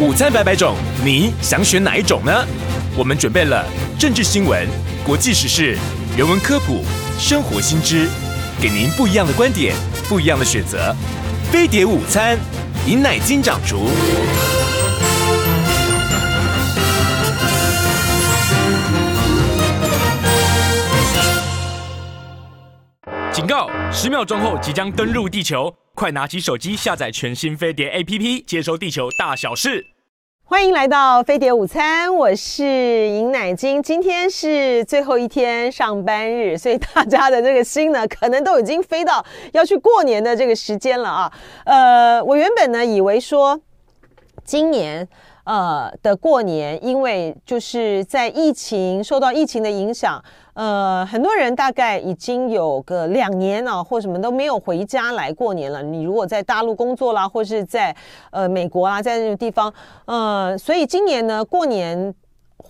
午餐百百种，你想选哪一种呢？我们准备了政治新闻、国际时事、人文科普、生活新知，给您不一样的观点，不一样的选择。飞碟午餐，饮奶金掌厨。警告！十秒钟后即将登陆地球，快拿起手机下载全新飞碟 APP，接收地球大小事。欢迎来到飞碟午餐，我是尹乃金。今天是最后一天上班日，所以大家的这个心呢，可能都已经飞到要去过年的这个时间了啊。呃，我原本呢以为说今年。呃的过年，因为就是在疫情受到疫情的影响，呃，很多人大概已经有个两年啊，或什么都没有回家来过年了。你如果在大陆工作啦，或是在呃美国啊，在那个地方，呃，所以今年呢，过年。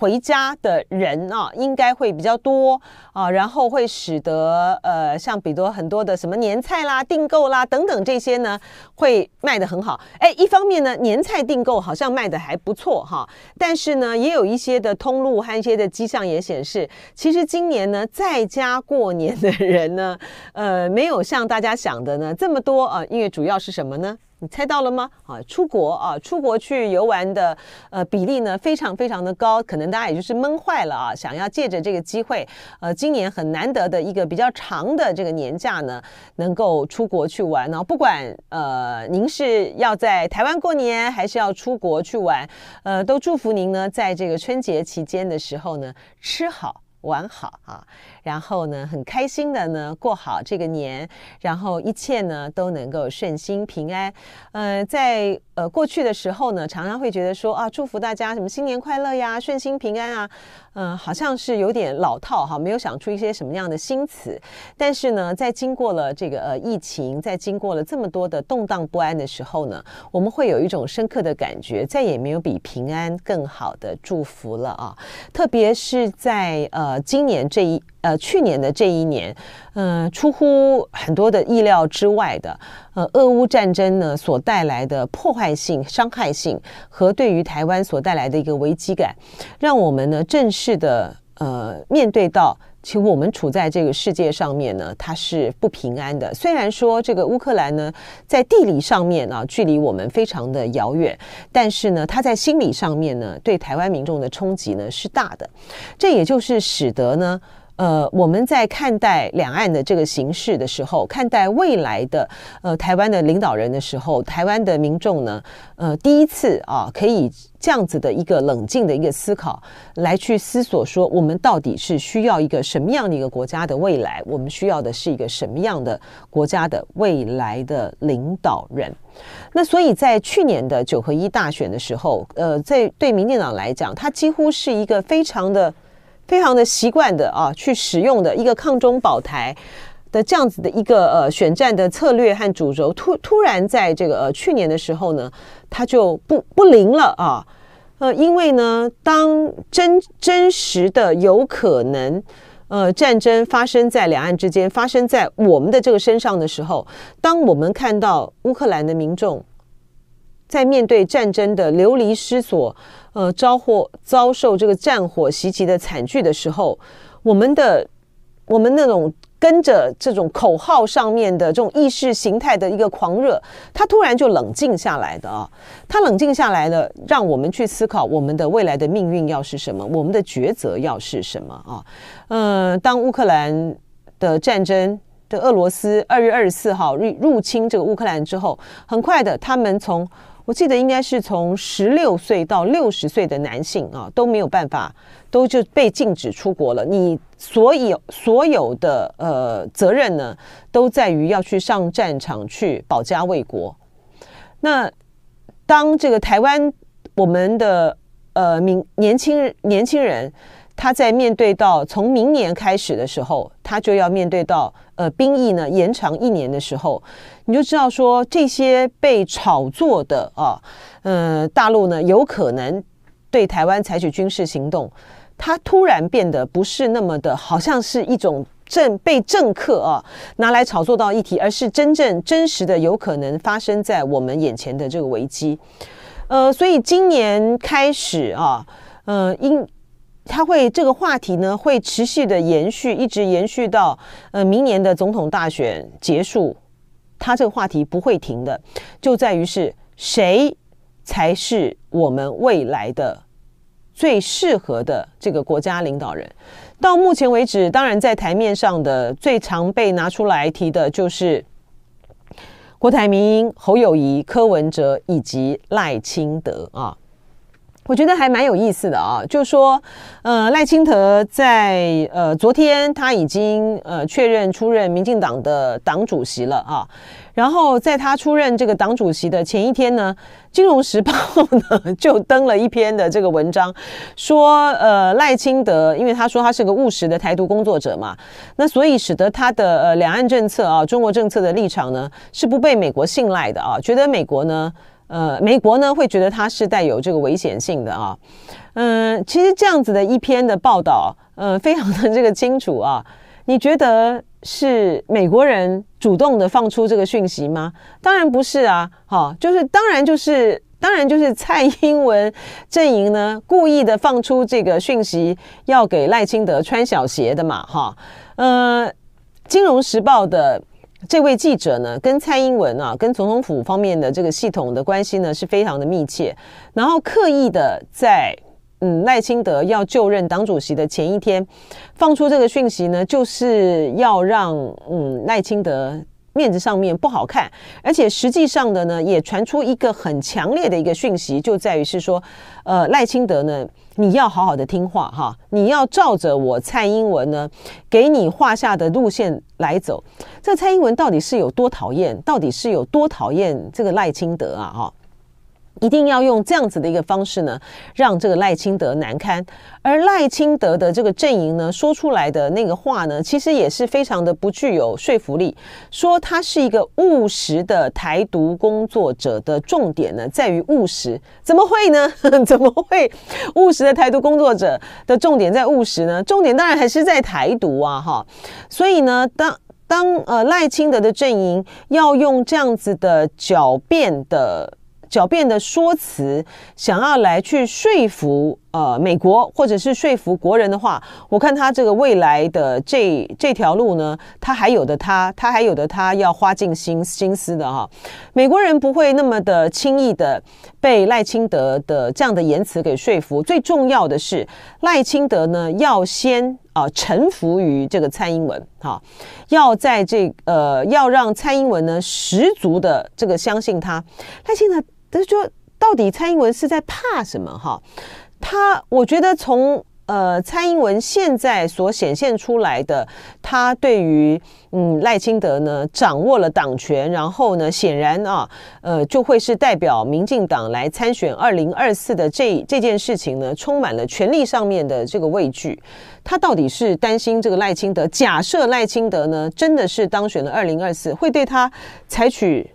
回家的人啊，应该会比较多啊，然后会使得呃，像比如很多的什么年菜啦、订购啦等等这些呢，会卖得很好。哎，一方面呢，年菜订购好像卖得还不错哈，但是呢，也有一些的通路和一些的迹象也显示，其实今年呢，在家过年的人呢，呃，没有像大家想的呢这么多啊，因为主要是什么呢？你猜到了吗？啊，出国啊，出国去游玩的呃比例呢，非常非常的高，可能大家也就是闷坏了啊，想要借着这个机会，呃，今年很难得的一个比较长的这个年假呢，能够出国去玩呢。不管呃您是要在台湾过年，还是要出国去玩，呃，都祝福您呢，在这个春节期间的时候呢，吃好。玩好啊，然后呢，很开心的呢过好这个年，然后一切呢都能够顺心平安。呃，在呃过去的时候呢，常常会觉得说啊，祝福大家什么新年快乐呀，顺心平安啊，嗯、好像是有点老套哈，没有想出一些什么样的新词。但是呢，在经过了这个呃疫情，在经过了这么多的动荡不安的时候呢，我们会有一种深刻的感觉，再也没有比平安更好的祝福了啊，特别是在。呃，今年这一呃，呃去年的这一年，嗯、呃，出乎很多的意料之外的，呃，俄乌战争呢所带来的破坏性、伤害性和对于台湾所带来的一个危机感，让我们呢正式的呃面对到。其实我们处在这个世界上面呢，它是不平安的。虽然说这个乌克兰呢，在地理上面啊，距离我们非常的遥远，但是呢，它在心理上面呢，对台湾民众的冲击呢是大的。这也就是使得呢，呃，我们在看待两岸的这个形势的时候，看待未来的呃台湾的领导人的时候，台湾的民众呢，呃，第一次啊，可以。这样子的一个冷静的一个思考，来去思索说，我们到底是需要一个什么样的一个国家的未来？我们需要的是一个什么样的国家的未来的领导人？那所以在去年的九合一大选的时候，呃，在对民进党来讲，它几乎是一个非常的、非常的习惯的啊，去使用的一个抗中保台的这样子的一个呃选战的策略和主轴，突突然在这个呃去年的时候呢，它就不不灵了啊，呃，因为呢，当真真实的有可能呃战争发生在两岸之间，发生在我们的这个身上的时候，当我们看到乌克兰的民众在面对战争的流离失所，呃，遭祸遭受这个战火袭击的惨剧的时候，我们的我们那种。跟着这种口号上面的这种意识形态的一个狂热，他突然就冷静下来的啊，他冷静下来了，让我们去思考我们的未来的命运要是什么，我们的抉择要是什么啊？嗯，当乌克兰的战争的俄罗斯二月二十四号入入侵这个乌克兰之后，很快的，他们从我记得应该是从十六岁到六十岁的男性啊都没有办法，都就被禁止出国了。你。所有所有的呃责任呢，都在于要去上战场去保家卫国。那当这个台湾我们的呃明年轻年轻人，他在面对到从明年开始的时候，他就要面对到呃兵役呢延长一年的时候，你就知道说这些被炒作的啊，呃大陆呢有可能对台湾采取军事行动。它突然变得不是那么的，好像是一种政被政客啊拿来炒作到议题，而是真正真实的有可能发生在我们眼前的这个危机。呃，所以今年开始啊，呃，因他会这个话题呢会持续的延续，一直延续到呃明年的总统大选结束，他这个话题不会停的，就在于是谁才是我们未来的最适合的这个国家领导人。到目前为止，当然在台面上的最常被拿出来提的就是郭台铭、侯友谊、柯文哲以及赖清德啊。我觉得还蛮有意思的啊，就说呃赖清德在呃昨天他已经呃确认出任民进党的党主席了啊。然后在他出任这个党主席的前一天呢，《金融时报》呢就登了一篇的这个文章，说呃赖清德，因为他说他是个务实的台独工作者嘛，那所以使得他的呃两岸政策啊，中国政策的立场呢是不被美国信赖的啊，觉得美国呢呃美国呢会觉得它是带有这个危险性的啊，嗯、其实这样子的一篇的报道，呃，非常的这个清楚啊，你觉得？是美国人主动的放出这个讯息吗？当然不是啊，哈，就是当然就是当然就是蔡英文阵营呢故意的放出这个讯息，要给赖清德穿小鞋的嘛，哈，呃，《金融时报》的这位记者呢，跟蔡英文啊，跟总统府方面的这个系统的关系呢是非常的密切，然后刻意的在。嗯，赖清德要就任党主席的前一天，放出这个讯息呢，就是要让嗯赖清德面子上面不好看，而且实际上的呢，也传出一个很强烈的一个讯息，就在于是说，呃，赖清德呢，你要好好的听话哈，你要照着我蔡英文呢给你画下的路线来走。这蔡英文到底是有多讨厌？到底是有多讨厌这个赖清德啊？哈？一定要用这样子的一个方式呢，让这个赖清德难堪。而赖清德的这个阵营呢，说出来的那个话呢，其实也是非常的不具有说服力。说他是一个务实的台独工作者的重点呢，在于务实。怎么会呢？怎么会务实的台独工作者的重点在务实呢？重点当然还是在台独啊，哈。所以呢，当当呃赖清德的阵营要用这样子的狡辩的。狡辩的说辞，想要来去说服呃美国或者是说服国人的话，我看他这个未来的这这条路呢，他还有的他，他还有的他要花尽心心思的哈。美国人不会那么的轻易的被赖清德的这样的言辞给说服。最重要的是，赖清德呢要先啊、臣服于这个蔡英文哈，要在这呃要让蔡英文呢十足的这个相信他，赖清德。他说，到底蔡英文是在怕什么？哈，他我觉得从呃蔡英文现在所显现出来的，他对于嗯赖清德呢掌握了党权，然后呢显然啊呃就会是代表民进党来参选二零二四的这这件事情呢，充满了权力上面的这个畏惧。他到底是担心这个赖清德？假设赖清德呢真的是当选了二零二四，会对他采取？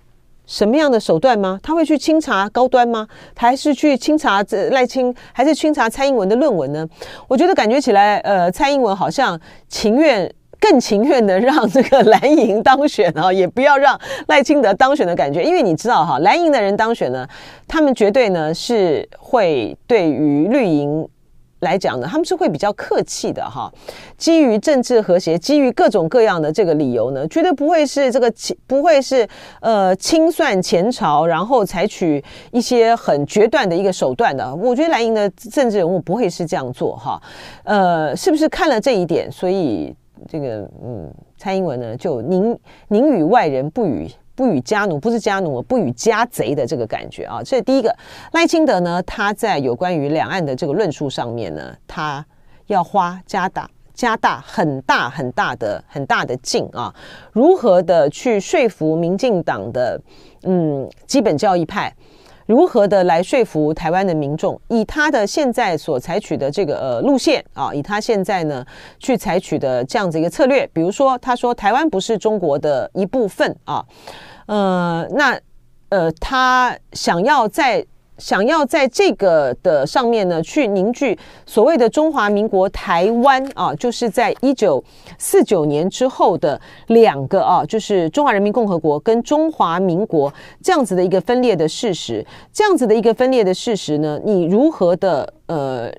什么样的手段吗？他会去清查高端吗？还是去清查这赖清，还是清查蔡英文的论文呢？我觉得感觉起来，呃，蔡英文好像情愿更情愿的让这个蓝营当选啊，也不要让赖清德当选的感觉。因为你知道哈，蓝营的人当选呢，他们绝对呢是会对于绿营。来讲呢，他们是会比较客气的哈，基于政治和谐，基于各种各样的这个理由呢，绝对不会是这个不会是呃清算前朝，然后采取一些很决断的一个手段的。我觉得蓝营的政治人物不会是这样做哈，呃，是不是看了这一点，所以这个嗯，蔡英文呢就宁宁与外人不与。不与家奴，不是家奴，不与家贼的这个感觉啊。这是第一个，赖清德呢，他在有关于两岸的这个论述上面呢，他要花加大加大很大很大的很大的劲啊，如何的去说服民进党的嗯基本教义派，如何的来说服台湾的民众，以他的现在所采取的这个呃路线啊，以他现在呢去采取的这样子一个策略，比如说他说台湾不是中国的一部分啊。呃，那呃，他想要在想要在这个的上面呢，去凝聚所谓的中华民国台湾啊，就是在一九四九年之后的两个啊，就是中华人民共和国跟中华民国这样子的一个分裂的事实，这样子的一个分裂的事实呢，你如何的呃，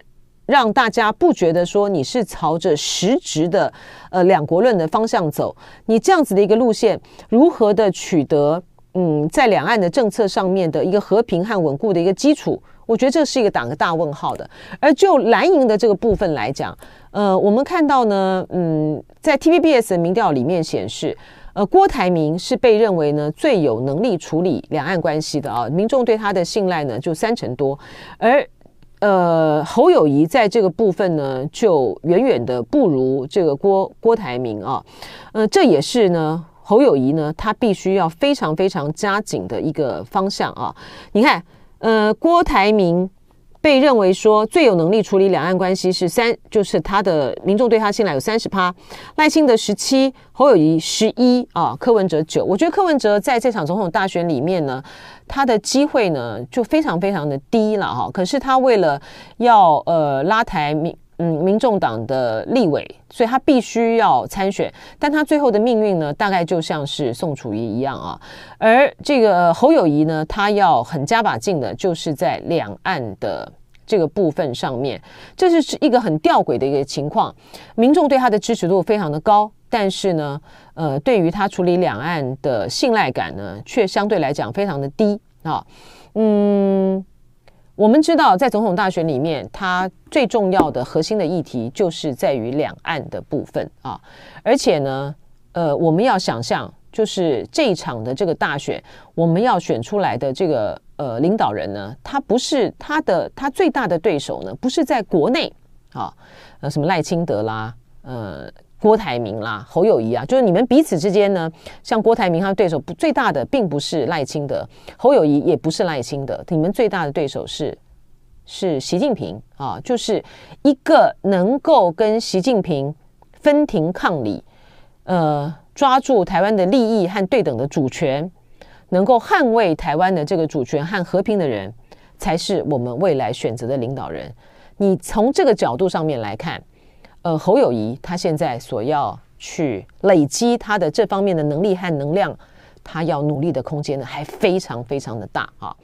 让大家不觉得说你是朝着实质的呃两国论的方向走？你这样子的一个路线，如何的取得？嗯，在两岸的政策上面的一个和平和稳固的一个基础，我觉得这是一个打个大问号的。而就蓝营的这个部分来讲，呃，我们看到呢，嗯，在 TVBS 的民调里面显示，呃，郭台铭是被认为呢最有能力处理两岸关系的啊，民众对他的信赖呢就三成多，而呃侯友谊在这个部分呢就远远的不如这个郭郭台铭啊，呃，这也是呢。侯友宜呢，他必须要非常非常加紧的一个方向啊！你看，呃，郭台铭被认为说最有能力处理两岸关系是三，就是他的民众对他信赖有三十趴，赖清德十七，侯友谊十一啊，柯文哲九。我觉得柯文哲在这场总统大选里面呢，他的机会呢就非常非常的低了哈。可是他为了要呃拉抬民。嗯，民众党的立委，所以他必须要参选，但他最后的命运呢，大概就像是宋楚瑜一样啊。而这个侯友宜呢，他要很加把劲的，就是在两岸的这个部分上面，这是一个很吊诡的一个情况。民众对他的支持度非常的高，但是呢，呃，对于他处理两岸的信赖感呢，却相对来讲非常的低啊。嗯。我们知道，在总统大选里面，它最重要的核心的议题就是在于两岸的部分啊。而且呢，呃，我们要想象，就是这一场的这个大选，我们要选出来的这个呃领导人呢，他不是他的他最大的对手呢，不是在国内啊，呃，什么赖清德啦，呃。郭台铭啦，侯友谊啊，就是你们彼此之间呢，像郭台铭他的对手不最大的，并不是赖清德，侯友谊也不是赖清德，你们最大的对手是是习近平啊，就是一个能够跟习近平分庭抗礼，呃，抓住台湾的利益和对等的主权，能够捍卫台湾的这个主权和和平的人，才是我们未来选择的领导人。你从这个角度上面来看。呃，侯友谊他现在所要去累积他的这方面的能力和能量，他要努力的空间呢，还非常非常的大啊。